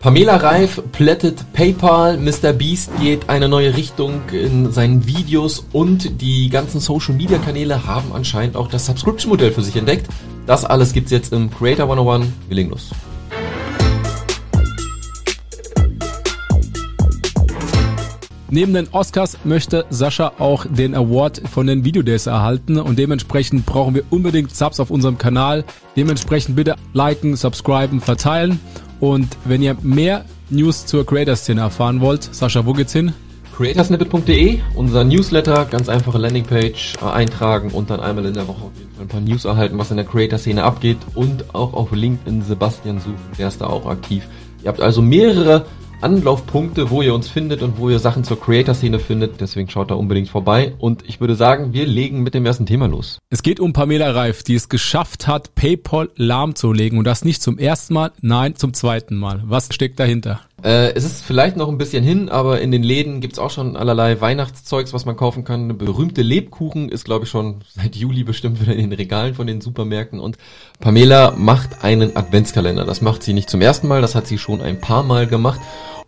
Pamela Reif plättet PayPal, Mr. Beast geht eine neue Richtung in seinen Videos und die ganzen Social Media Kanäle haben anscheinend auch das Subscription Modell für sich entdeckt. Das alles gibt's jetzt im Creator 101. Wir los. Neben den Oscars möchte Sascha auch den Award von den Video Days erhalten und dementsprechend brauchen wir unbedingt Subs auf unserem Kanal. Dementsprechend bitte liken, subscriben, verteilen und wenn ihr mehr News zur Creator-Szene erfahren wollt, Sascha, wo geht's hin? creatorsnippet.de, unser Newsletter, ganz einfache Landingpage äh, eintragen und dann einmal in der Woche auf jeden Fall ein paar News erhalten, was in der Creator-Szene abgeht und auch auf LinkedIn Sebastian suchen, der ist da auch aktiv. Ihr habt also mehrere Anlaufpunkte, wo ihr uns findet und wo ihr Sachen zur Creator-Szene findet. Deswegen schaut da unbedingt vorbei. Und ich würde sagen, wir legen mit dem ersten Thema los. Es geht um Pamela Reif, die es geschafft hat, PayPal lahmzulegen. Und das nicht zum ersten Mal, nein, zum zweiten Mal. Was steckt dahinter? Äh, es ist vielleicht noch ein bisschen hin, aber in den Läden gibt's auch schon allerlei Weihnachtszeugs, was man kaufen kann. Eine berühmte Lebkuchen ist, glaube ich, schon seit Juli bestimmt wieder in den Regalen von den Supermärkten. Und Pamela macht einen Adventskalender. Das macht sie nicht zum ersten Mal, das hat sie schon ein paar Mal gemacht.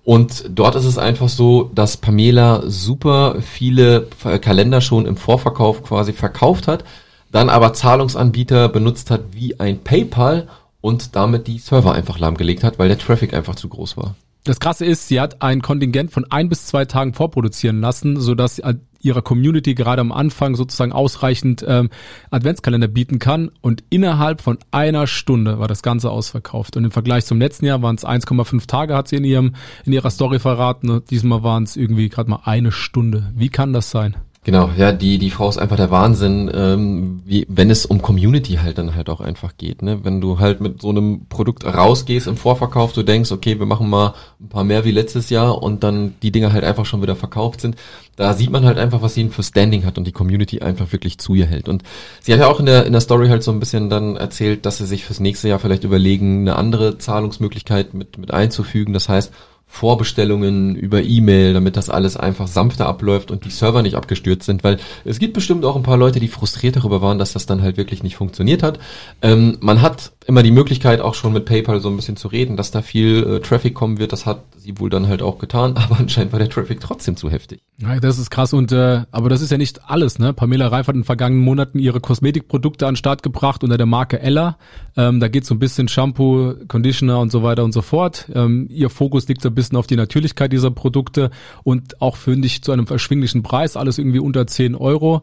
Und dort ist es einfach so, dass Pamela super viele Kalender schon im Vorverkauf quasi verkauft hat, dann aber Zahlungsanbieter benutzt hat wie ein PayPal und damit die Server einfach lahmgelegt hat, weil der Traffic einfach zu groß war. Das Krasse ist, sie hat ein Kontingent von ein bis zwei Tagen vorproduzieren lassen, sodass ihrer Community gerade am Anfang sozusagen ausreichend ähm, Adventskalender bieten kann. Und innerhalb von einer Stunde war das Ganze ausverkauft. Und im Vergleich zum letzten Jahr waren es 1,5 Tage, hat sie in ihrem in ihrer Story verraten. Und diesmal waren es irgendwie gerade mal eine Stunde. Wie kann das sein? Genau, ja, die, die Frau ist einfach der Wahnsinn, ähm, wie, wenn es um Community halt dann halt auch einfach geht. Ne? Wenn du halt mit so einem Produkt rausgehst im Vorverkauf, du denkst, okay, wir machen mal ein paar mehr wie letztes Jahr und dann die Dinger halt einfach schon wieder verkauft sind, da sieht man halt einfach, was sie für Standing hat und die Community einfach wirklich zu ihr hält. Und sie hat ja auch in der, in der Story halt so ein bisschen dann erzählt, dass sie sich fürs nächste Jahr vielleicht überlegen, eine andere Zahlungsmöglichkeit mit, mit einzufügen. Das heißt, Vorbestellungen über E-Mail, damit das alles einfach sanfter abläuft und die Server nicht abgestürzt sind, weil es gibt bestimmt auch ein paar Leute, die frustriert darüber waren, dass das dann halt wirklich nicht funktioniert hat. Ähm, man hat immer die Möglichkeit, auch schon mit PayPal so ein bisschen zu reden, dass da viel äh, Traffic kommen wird. Das hat sie wohl dann halt auch getan, aber anscheinend war der Traffic trotzdem zu heftig. Ja, das ist krass und äh, aber das ist ja nicht alles, ne? Pamela Reif hat in den vergangenen Monaten ihre Kosmetikprodukte an den Start gebracht unter der Marke Ella. Ähm, da geht so ein bisschen Shampoo, Conditioner und so weiter und so fort. Ähm, ihr Fokus liegt so ein bisschen auf die Natürlichkeit dieser Produkte und auch finde ich zu einem erschwinglichen Preis, alles irgendwie unter 10 Euro.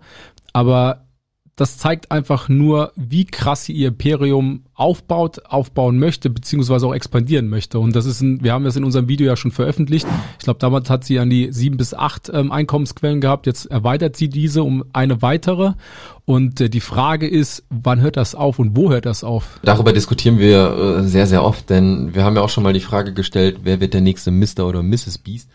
Aber das zeigt einfach nur, wie krass sie ihr Imperium aufbaut, aufbauen möchte, beziehungsweise auch expandieren möchte. Und das ist ein, wir haben das in unserem Video ja schon veröffentlicht. Ich glaube, damals hat sie an die sieben bis acht ähm, Einkommensquellen gehabt. Jetzt erweitert sie diese um eine weitere. Und äh, die Frage ist, wann hört das auf und wo hört das auf? Darüber diskutieren wir äh, sehr, sehr oft, denn wir haben ja auch schon mal die Frage gestellt, wer wird der nächste Mr. oder Mrs. Beast?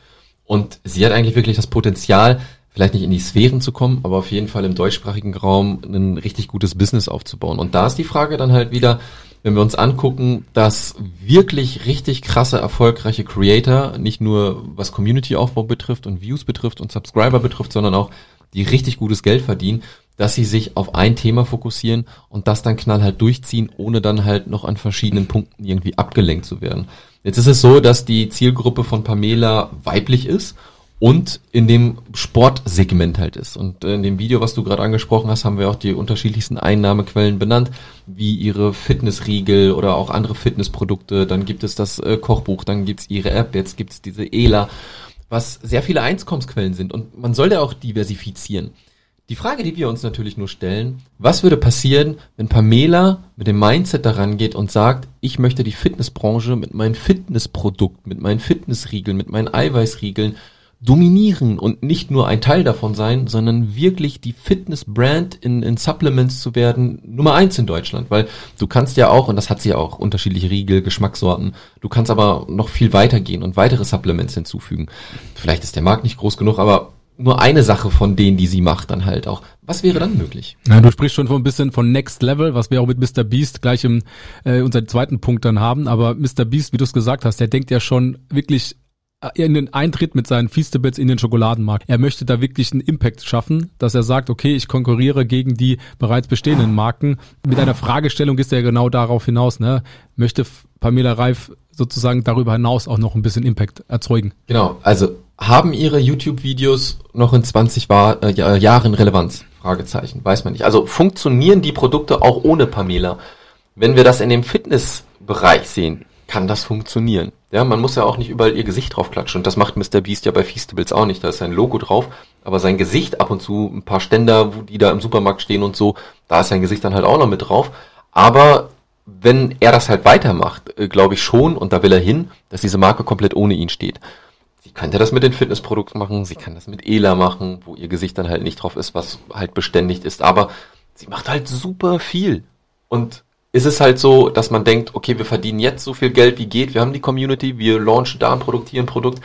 Und sie hat eigentlich wirklich das Potenzial, vielleicht nicht in die Sphären zu kommen, aber auf jeden Fall im deutschsprachigen Raum ein richtig gutes Business aufzubauen. Und da ist die Frage dann halt wieder, wenn wir uns angucken, dass wirklich richtig krasse, erfolgreiche Creator, nicht nur was Community-Aufbau betrifft und Views betrifft und Subscriber betrifft, sondern auch die richtig gutes Geld verdienen, dass sie sich auf ein Thema fokussieren und das dann knallhart durchziehen, ohne dann halt noch an verschiedenen Punkten irgendwie abgelenkt zu werden. Jetzt ist es so, dass die Zielgruppe von Pamela weiblich ist und in dem Sportsegment halt ist. Und in dem Video, was du gerade angesprochen hast, haben wir auch die unterschiedlichsten Einnahmequellen benannt, wie ihre Fitnessriegel oder auch andere Fitnessprodukte. Dann gibt es das äh, Kochbuch, dann gibt's ihre App, jetzt gibt's diese ELA, was sehr viele Einkommensquellen sind. Und man soll ja auch diversifizieren. Die Frage, die wir uns natürlich nur stellen, was würde passieren, wenn Pamela mit dem Mindset daran geht und sagt, ich möchte die Fitnessbranche mit meinem Fitnessprodukt, mit meinen Fitnessriegeln, mit meinen Eiweißriegeln dominieren und nicht nur ein Teil davon sein, sondern wirklich die Fitness-Brand in, in Supplements zu werden, Nummer eins in Deutschland, weil du kannst ja auch, und das hat sie ja auch, unterschiedliche Riegel, Geschmackssorten, du kannst aber noch viel weiter gehen und weitere Supplements hinzufügen. Vielleicht ist der Markt nicht groß genug, aber nur eine Sache von denen, die sie macht, dann halt auch. Was wäre dann möglich? Ja, du sprichst schon von ein bisschen von Next Level, was wir auch mit Mr. Beast gleich im äh, unseren zweiten Punkt dann haben. Aber Mr. Beast, wie du es gesagt hast, der denkt ja schon wirklich in den Eintritt mit seinen Feastables in den Schokoladenmarkt. Er möchte da wirklich einen Impact schaffen, dass er sagt, okay, ich konkurriere gegen die bereits bestehenden Marken. Mit einer Fragestellung ist er genau darauf hinaus, ne? Möchte Pamela Reif sozusagen darüber hinaus auch noch ein bisschen Impact erzeugen. Genau, also haben Ihre YouTube-Videos noch in 20 War äh, Jahren Relevanz? Fragezeichen, weiß man nicht. Also funktionieren die Produkte auch ohne Pamela? Wenn wir das in dem Fitnessbereich sehen, kann das funktionieren. Ja, man muss ja auch nicht überall ihr Gesicht drauf klatschen. Und das macht Mr. Beast ja bei Feastables auch nicht. Da ist sein Logo drauf, aber sein Gesicht ab und zu, ein paar Ständer, wo die da im Supermarkt stehen und so, da ist sein Gesicht dann halt auch noch mit drauf. Aber wenn er das halt weitermacht, äh, glaube ich schon, und da will er hin, dass diese Marke komplett ohne ihn steht. Sie könnte das mit den Fitnessprodukten machen, sie kann das mit Ela machen, wo ihr Gesicht dann halt nicht drauf ist, was halt beständigt ist, aber sie macht halt super viel. Und ist es halt so, dass man denkt, okay, wir verdienen jetzt so viel Geld wie geht, wir haben die Community, wir launchen da ein Produkt, hier ein Produkt.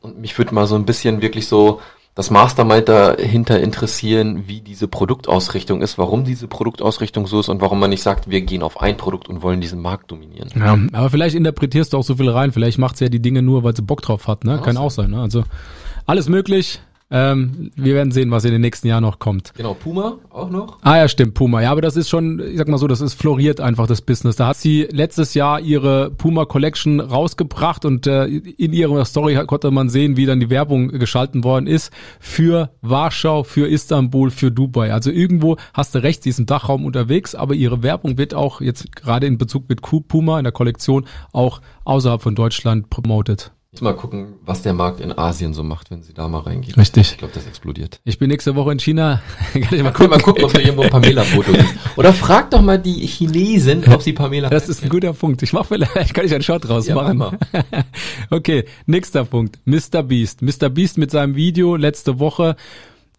Und mich würde mal so ein bisschen wirklich so das Mastermind dahinter interessieren, wie diese Produktausrichtung ist, warum diese Produktausrichtung so ist und warum man nicht sagt, wir gehen auf ein Produkt und wollen diesen Markt dominieren. Ja, aber vielleicht interpretierst du auch so viel rein, vielleicht macht sie ja die Dinge nur, weil sie Bock drauf hat, ne? Kann auch sein, ne? Also alles möglich. Ähm, wir werden sehen, was in den nächsten Jahren noch kommt. Genau, Puma auch noch. Ah ja, stimmt, Puma. Ja, aber das ist schon, ich sag mal so, das ist floriert einfach das Business. Da hat sie letztes Jahr ihre Puma Collection rausgebracht und äh, in ihrer Story konnte man sehen, wie dann die Werbung geschalten worden ist für Warschau, für Istanbul, für Dubai. Also irgendwo hast du recht, sie ist im Dachraum unterwegs, aber ihre Werbung wird auch jetzt gerade in Bezug mit Puma in der Kollektion auch außerhalb von Deutschland promoted. Mal gucken, was der Markt in Asien so macht, wenn sie da mal reingehen. Richtig. Ich glaube, das explodiert. Ich bin nächste Woche in China. Kann ich mal gucken, mal gucken ob da irgendwo ein Pamela-Foto ist. Oder frag doch mal die Chinesen, ob sie Pamela Das ist ein guter Punkt. Ich mach vielleicht, kann ich einen Shot draus Ja, machen. mach okay, nächster Punkt. Mr. Beast. Mr. Beast mit seinem Video letzte Woche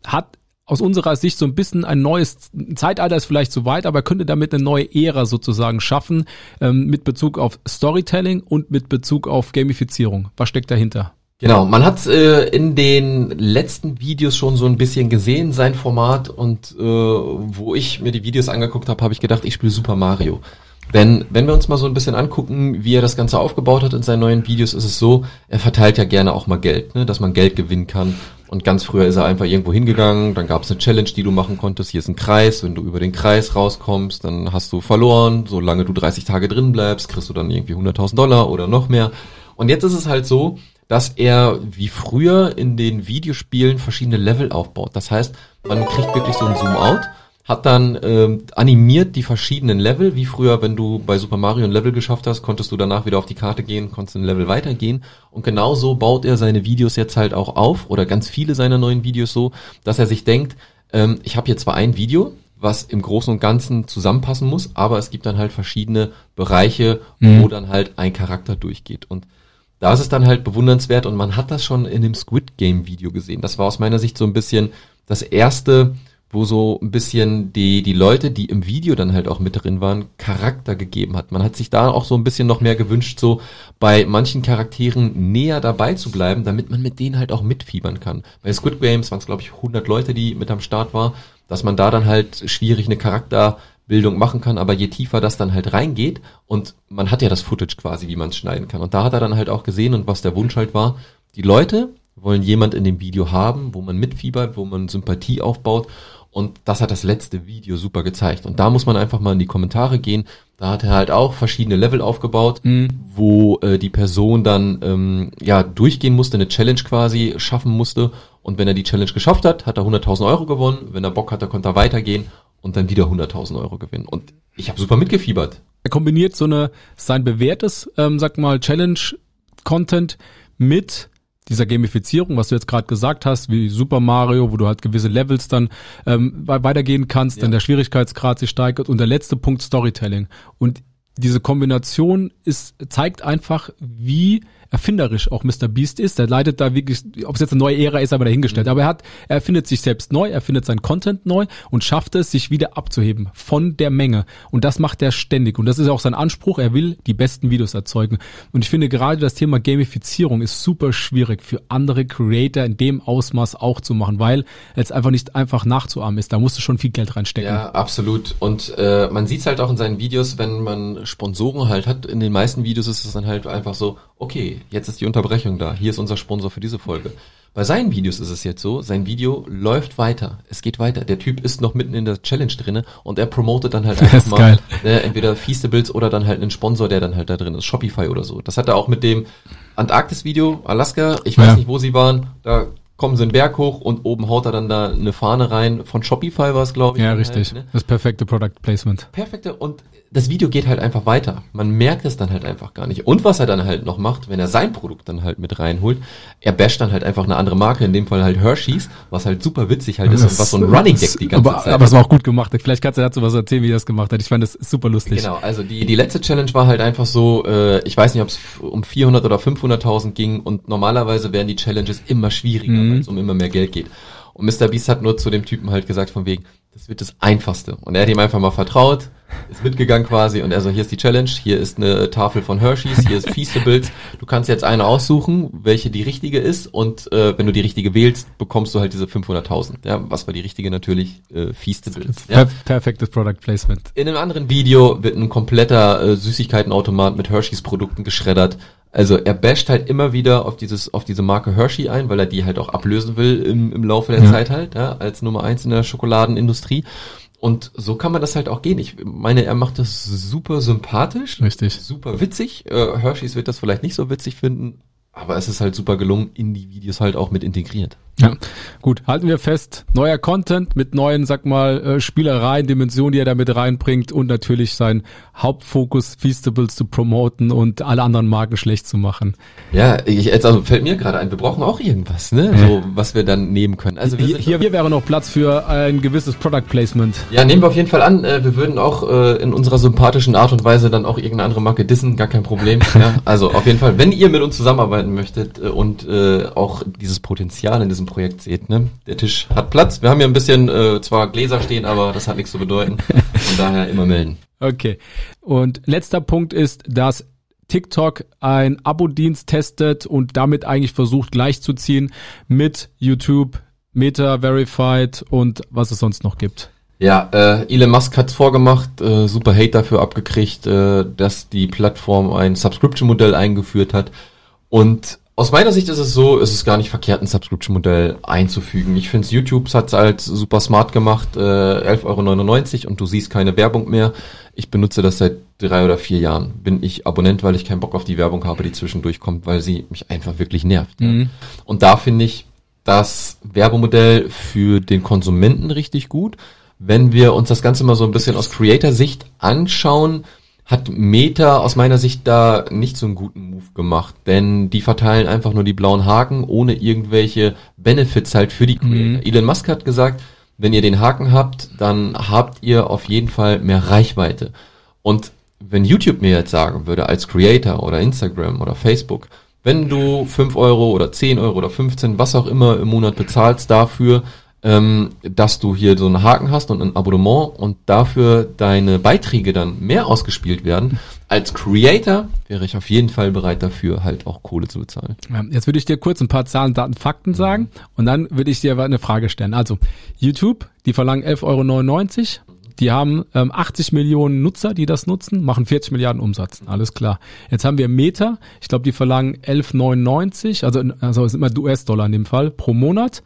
hat aus unserer Sicht so ein bisschen ein neues Zeitalter ist vielleicht zu weit, aber könnte damit eine neue Ära sozusagen schaffen ähm, mit Bezug auf Storytelling und mit Bezug auf Gamifizierung. Was steckt dahinter? Genau, man hat äh, in den letzten Videos schon so ein bisschen gesehen, sein Format und äh, wo ich mir die Videos angeguckt habe, habe ich gedacht, ich spiele Super Mario. Denn wenn wir uns mal so ein bisschen angucken, wie er das Ganze aufgebaut hat in seinen neuen Videos, ist es so, er verteilt ja gerne auch mal Geld, ne, dass man Geld gewinnen kann. Und ganz früher ist er einfach irgendwo hingegangen, dann gab es eine Challenge, die du machen konntest. Hier ist ein Kreis, wenn du über den Kreis rauskommst, dann hast du verloren. Solange du 30 Tage drin bleibst, kriegst du dann irgendwie 100.000 Dollar oder noch mehr. Und jetzt ist es halt so, dass er wie früher in den Videospielen verschiedene Level aufbaut. Das heißt, man kriegt wirklich so ein Zoom-out, hat dann ähm, animiert die verschiedenen Level, wie früher, wenn du bei Super Mario ein Level geschafft hast, konntest du danach wieder auf die Karte gehen, konntest ein Level weitergehen. Und genauso baut er seine Videos jetzt halt auch auf, oder ganz viele seiner neuen Videos so, dass er sich denkt, ähm, ich habe hier zwar ein Video, was im Großen und Ganzen zusammenpassen muss, aber es gibt dann halt verschiedene Bereiche, Mhm. wo dann halt ein Charakter durchgeht. Und da ist es dann halt bewundernswert und man hat das schon in dem Squid Game Video gesehen. Das war aus meiner Sicht so ein bisschen das erste, wo so ein bisschen die, die Leute, die im Video dann halt auch mit drin waren, Charakter gegeben hat. Man hat sich da auch so ein bisschen noch mehr gewünscht, so bei manchen Charakteren näher dabei zu bleiben, damit man mit denen halt auch mitfiebern kann. Bei Squid Games waren es, glaube ich, 100 Leute, die mit am Start war, dass man da dann halt schwierig eine Charakterbildung machen kann, aber je tiefer das dann halt reingeht und man hat ja das Footage quasi, wie man es schneiden kann. Und da hat er dann halt auch gesehen und was der Wunsch halt war, die Leute wollen jemand in dem Video haben, wo man mitfiebert, wo man Sympathie aufbaut und das hat das letzte Video super gezeigt. Und da muss man einfach mal in die Kommentare gehen. Da hat er halt auch verschiedene Level aufgebaut, wo äh, die Person dann ähm, ja durchgehen musste, eine Challenge quasi schaffen musste. Und wenn er die Challenge geschafft hat, hat er 100.000 Euro gewonnen. Wenn er Bock hatte, konnte er weitergehen und dann wieder 100.000 Euro gewinnen. Und ich habe super mitgefiebert. Er kombiniert so eine sein bewährtes, ähm, sag mal, Challenge-Content mit dieser Gamifizierung, was du jetzt gerade gesagt hast, wie Super Mario, wo du halt gewisse Levels dann ähm, wei- weitergehen kannst, Ja. dann der Schwierigkeitsgrad sich steigert und der letzte Punkt Storytelling. Und diese Kombination ist, zeigt einfach, wie erfinderisch auch Mr. Beast ist. Der leitet da wirklich, ob es jetzt eine neue Ära ist, aber dahingestellt. Aber er hat, er erfindet sich selbst neu, er findet sein Content neu und schafft es, sich wieder abzuheben von der Menge. Und das macht er ständig. Und das ist auch sein Anspruch. Er will die besten Videos erzeugen. Und ich finde gerade das Thema Gamifizierung ist super schwierig für andere Creator in dem Ausmaß auch zu machen, weil es einfach nicht einfach nachzuahmen ist. Da musst du schon viel Geld reinstecken. Ja, absolut. Und äh, man sieht es halt auch in seinen Videos, wenn man Sponsoren halt hat, in den meisten Videos ist es dann halt einfach so, okay, jetzt ist die Unterbrechung da, hier ist unser Sponsor für diese Folge. Bei seinen Videos ist es jetzt so, sein Video läuft weiter, es geht weiter. Der Typ ist noch mitten in der Challenge drinne und er promotet dann halt einfach mal äh, entweder Feastables oder dann halt einen Sponsor, der dann halt da drin ist, Shopify oder so. Das hat er auch mit dem Antarktis-Video, Alaska, ich weiß ja. nicht, wo sie waren, da kommen sie einen Berg hoch und oben haut er dann da eine Fahne rein. Von Shopify war es, glaube ich. Ja, richtig. Halt, ne? Das perfekte Product Placement. Perfekte. Und das Video geht halt einfach weiter. Man merkt es dann halt einfach gar nicht. Und was er dann halt noch macht, wenn er sein Produkt dann halt mit reinholt, er basht dann halt einfach eine andere Marke, in dem Fall halt Hershey's, was halt super witzig halt ist und was so ein Running Gag die ganze aber, Zeit. Aber es war auch gut gemacht. Vielleicht kannst du dazu was erzählen, wie er das gemacht hat. Ich fand das super lustig. Genau, also die, die letzte Challenge war halt einfach so, äh, ich weiß nicht, ob es um 400 oder 500.000 ging und normalerweise werden die Challenges immer schwieriger, mhm. weil es um immer mehr Geld geht. Und Mr. Beast hat nur zu dem Typen halt gesagt von wegen, das wird das Einfachste. Und er hat ihm einfach mal vertraut, ist mitgegangen quasi und er so, hier ist die Challenge, hier ist eine Tafel von Hershey's, hier ist Feastables. Du kannst jetzt eine aussuchen, welche die richtige ist und äh, wenn du die richtige wählst, bekommst du halt diese 500.000. Ja, was war die richtige natürlich? Äh, Feastables. Ja. Perfektes Product Placement. In einem anderen Video wird ein kompletter äh, Süßigkeitenautomat mit Hershey's Produkten geschreddert. Also er basht halt immer wieder auf dieses, auf diese Marke Hershey ein, weil er die halt auch ablösen will im, im Laufe der ja. Zeit halt, ja, als Nummer eins in der Schokoladenindustrie. Und so kann man das halt auch gehen. Ich meine, er macht das super sympathisch. Richtig. Super witzig. Äh, Hershey's wird das vielleicht nicht so witzig finden, aber es ist halt super gelungen, in die Videos halt auch mit integriert. Ja, gut, halten wir fest, neuer Content mit neuen, sag mal, äh, Spielereien, Dimensionen, die er da mit reinbringt und natürlich sein Hauptfokus, Feastables zu promoten und alle anderen Marken schlecht zu machen. Ja, ich, jetzt also fällt mir gerade ein, wir brauchen auch irgendwas, ne, so, was wir dann nehmen können. Also hier, hier, hier wäre noch Platz für ein gewisses Product Placement. Ja, nehmen wir auf jeden Fall an, äh, wir würden auch äh, in unserer sympathischen Art und Weise dann auch irgendeine andere Marke dissen, gar kein Problem. ja, also auf jeden Fall, wenn ihr mit uns zusammenarbeiten möchtet und auch dieses Potenzial in diesem diesem Projekt seht. Ne? Der Tisch hat Platz. Wir haben hier ein bisschen äh, zwar Gläser stehen, aber das hat nichts zu bedeuten. Von daher immer melden. Okay. Und letzter Punkt ist, dass TikTok ein Abo-Dienst testet und damit eigentlich versucht gleichzuziehen mit YouTube, Meta Verified und was es sonst noch gibt. Ja, äh, Elon Musk hat's vorgemacht, äh, super Hate dafür abgekriegt, äh, dass die Plattform ein Subscription-Modell eingeführt hat. Und aus meiner Sicht ist es so, ist es gar nicht verkehrt, ein Subscription-Modell einzufügen. Ich finde, YouTube hat es als super smart gemacht, äh, 11,99 Euro und du siehst keine Werbung mehr. Ich benutze das seit drei oder vier Jahren. Bin ich Abonnent, weil ich keinen Bock auf die Werbung habe, die zwischendurch kommt, weil sie mich einfach wirklich nervt. Mhm. Ja. Und da finde ich das Werbemodell für den Konsumenten richtig gut. Wenn wir uns das Ganze mal so ein bisschen aus Creator-Sicht anschauen, hat Meta aus meiner Sicht da nicht so einen guten Move gemacht, denn die verteilen einfach nur die blauen Haken ohne irgendwelche Benefits halt für die Creator. Mhm. Elon Musk hat gesagt, wenn ihr den Haken habt, dann habt ihr auf jeden Fall mehr Reichweite. Und wenn YouTube mir jetzt sagen würde, als Creator oder Instagram oder Facebook, wenn du 5 Euro oder 10 Euro oder 15, was auch immer im Monat bezahlst dafür, ähm, dass du hier so einen Haken hast und ein Abonnement und dafür deine Beiträge dann mehr ausgespielt werden. Als Creator wäre ich auf jeden Fall bereit dafür, halt auch Kohle zu bezahlen. Ja, jetzt würde ich dir kurz ein paar Zahlen, Daten, Fakten mhm. sagen und dann würde ich dir eine Frage stellen. Also YouTube, die verlangen 11,99 Euro. Die haben ähm, 80 Millionen Nutzer, die das nutzen, machen 40 Milliarden Umsatz. Alles klar. Jetzt haben wir Meta. Ich glaube, die verlangen 11,99, also, also ist immer US-Dollar in dem Fall, pro Monat.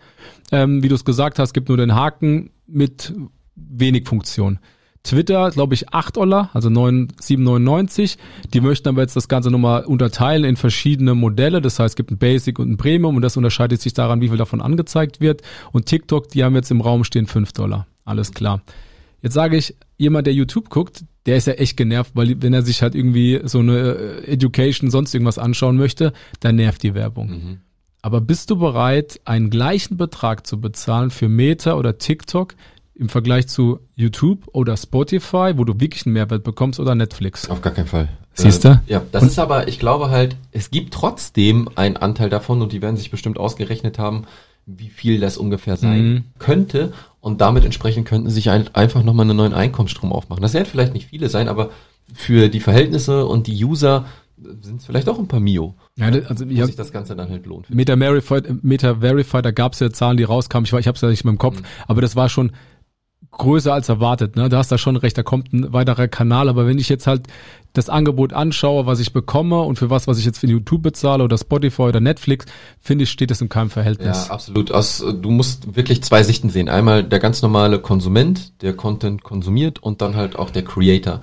Ähm, wie du es gesagt hast, gibt nur den Haken mit wenig Funktion. Twitter, glaube ich, 8 Dollar, also 9, 7,99. Die möchten aber jetzt das Ganze nochmal unterteilen in verschiedene Modelle. Das heißt, es gibt ein Basic und ein Premium und das unterscheidet sich daran, wie viel davon angezeigt wird. Und TikTok, die haben jetzt im Raum stehen 5 Dollar. Alles klar. Jetzt sage ich, jemand, der YouTube guckt, der ist ja echt genervt, weil wenn er sich halt irgendwie so eine äh, Education, sonst irgendwas anschauen möchte, dann nervt die Werbung. Mhm. Aber bist du bereit, einen gleichen Betrag zu bezahlen für Meta oder TikTok im Vergleich zu YouTube oder Spotify, wo du wirklich einen Mehrwert bekommst oder Netflix? Auf gar keinen Fall. Siehst du? Äh, ja, das und ist aber, ich glaube halt, es gibt trotzdem einen Anteil davon und die werden sich bestimmt ausgerechnet haben, wie viel das ungefähr sein mhm. könnte. Und damit entsprechend könnten sie sich ein, einfach nochmal einen neuen Einkommensstrom aufmachen. Das werden vielleicht nicht viele sein, aber für die Verhältnisse und die User sind es vielleicht auch ein paar Mio. Ja, also wo sich das Ganze dann halt lohnt. Meta Verified, Meta Verified, da gab es ja Zahlen, die rauskamen. Ich, ich habe es ja nicht mehr im Kopf, mhm. aber das war schon größer als erwartet. Ne? Da hast da schon recht, da kommt ein weiterer Kanal. Aber wenn ich jetzt halt das Angebot anschaue, was ich bekomme und für was, was ich jetzt für YouTube bezahle oder Spotify oder Netflix, finde ich, steht es in keinem Verhältnis. Ja, absolut. Aus, du musst wirklich zwei Sichten sehen. Einmal der ganz normale Konsument, der Content konsumiert und dann halt auch der Creator.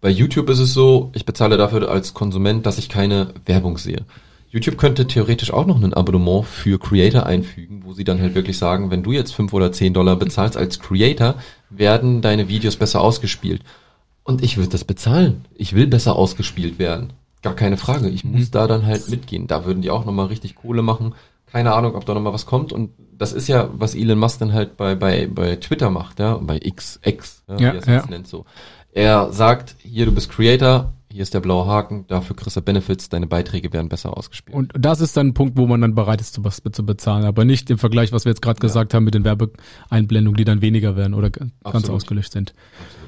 Bei YouTube ist es so, ich bezahle dafür als Konsument, dass ich keine Werbung sehe. YouTube könnte theoretisch auch noch ein Abonnement für Creator einfügen, wo sie dann halt wirklich sagen, wenn du jetzt fünf oder zehn Dollar bezahlst als Creator, werden deine Videos besser ausgespielt. Und ich würde das bezahlen. Ich will besser ausgespielt werden. Gar keine Frage. Ich muss mhm. da dann halt mitgehen. Da würden die auch nochmal richtig Kohle machen. Keine Ahnung, ob da nochmal was kommt. Und das ist ja, was Elon Musk dann halt bei, bei, bei Twitter macht, ja, bei XX, ja, ja, wie er es ja. nennt so. Er sagt, hier, du bist Creator, hier ist der blaue Haken, dafür kriegst du Benefits, deine Beiträge werden besser ausgespielt. Und das ist dann ein Punkt, wo man dann bereit ist, zu, was, zu bezahlen, aber nicht im Vergleich, was wir jetzt gerade ja. gesagt haben mit den Werbeeinblendungen, die dann weniger werden oder ganz Absolut. ausgelöscht sind. Absolut.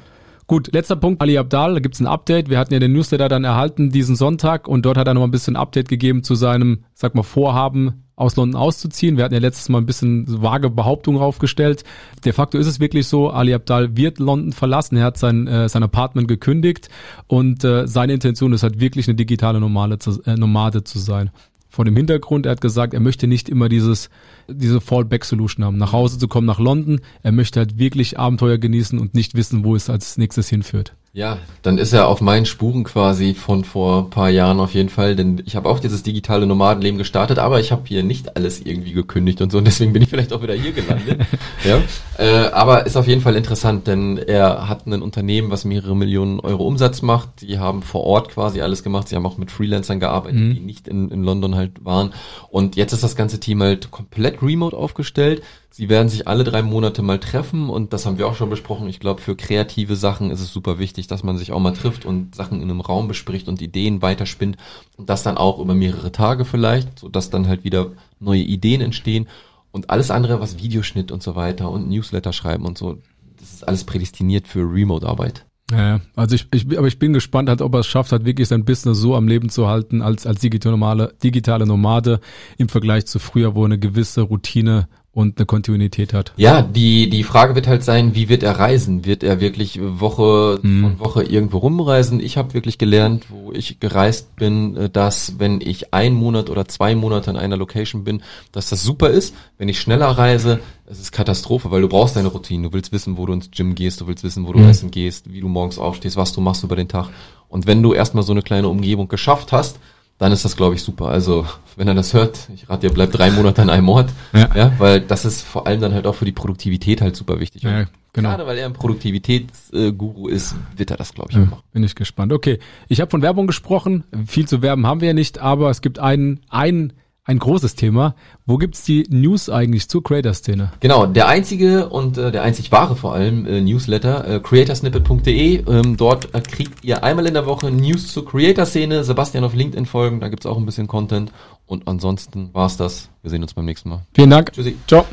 Gut, letzter Punkt, Ali Abdal, da gibt's ein Update. Wir hatten ja den Newsletter dann erhalten diesen Sonntag und dort hat er noch ein bisschen Update gegeben zu seinem, sag mal, Vorhaben, aus London auszuziehen. Wir hatten ja letztes Mal ein bisschen vage Behauptungen aufgestellt. De facto ist es wirklich so, Ali Abdal wird London verlassen. Er hat sein, äh, sein Apartment gekündigt und äh, seine Intention ist halt wirklich eine digitale Nomade zu, äh, Nomade zu sein. Vor dem Hintergrund, er hat gesagt, er möchte nicht immer dieses, diese Fallback-Solution haben, nach Hause zu kommen nach London. Er möchte halt wirklich Abenteuer genießen und nicht wissen, wo es als nächstes hinführt. Ja, dann ist er auf meinen Spuren quasi von vor ein paar Jahren auf jeden Fall, denn ich habe auch dieses digitale Nomadenleben gestartet, aber ich habe hier nicht alles irgendwie gekündigt und so und deswegen bin ich vielleicht auch wieder hier gelandet. ja, äh, aber ist auf jeden Fall interessant, denn er hat ein Unternehmen, was mehrere Millionen Euro Umsatz macht. Die haben vor Ort quasi alles gemacht. Sie haben auch mit Freelancern gearbeitet, mhm. die nicht in, in London halt waren. Und jetzt ist das ganze Team halt komplett remote aufgestellt. Sie werden sich alle drei Monate mal treffen und das haben wir auch schon besprochen. Ich glaube, für kreative Sachen ist es super wichtig, dass man sich auch mal trifft und Sachen in einem Raum bespricht und Ideen weiterspinnt und das dann auch über mehrere Tage vielleicht, so dass dann halt wieder neue Ideen entstehen und alles andere, was Videoschnitt und so weiter und Newsletter schreiben und so, das ist alles prädestiniert für Remote-Arbeit. Ja, also ich, ich, aber ich bin gespannt, halt, ob er es schafft, hat wirklich sein Business so am Leben zu halten als als digitale, digitale Nomade im Vergleich zu früher, wo eine gewisse Routine und eine Kontinuität hat. Ja, die, die Frage wird halt sein, wie wird er reisen? Wird er wirklich Woche hm. von Woche irgendwo rumreisen? Ich habe wirklich gelernt, wo ich gereist bin, äh, dass wenn ich ein Monat oder zwei Monate in einer Location bin, dass das super ist. Wenn ich schneller reise, es ist Katastrophe, weil du brauchst deine Routine. Du willst wissen, wo du ins Gym gehst, du willst wissen, wo du hm. essen gehst, wie du morgens aufstehst, was du machst über den Tag. Und wenn du erstmal so eine kleine Umgebung geschafft hast, dann ist das, glaube ich, super. Also, wenn er das hört, ich rate dir, bleibt drei Monate an einem Ort. Ja. ja. Weil das ist vor allem dann halt auch für die Produktivität halt super wichtig. Ja, genau. Gerade weil er ein Produktivitätsguru ist, wird er das, glaube ich, ja, machen. Bin ich gespannt. Okay, ich habe von Werbung gesprochen. Viel zu werben haben wir ja nicht, aber es gibt einen, einen ein großes Thema. Wo gibt's die News eigentlich zur Creator-Szene? Genau, der einzige und äh, der einzig wahre vor allem äh, Newsletter, äh, creatorsnippet.de. Ähm, dort äh, kriegt ihr einmal in der Woche News zur Creator-Szene. Sebastian auf LinkedIn folgen, da gibt's auch ein bisschen Content. Und ansonsten war's das. Wir sehen uns beim nächsten Mal. Vielen Dank. Tschüssi. Ciao.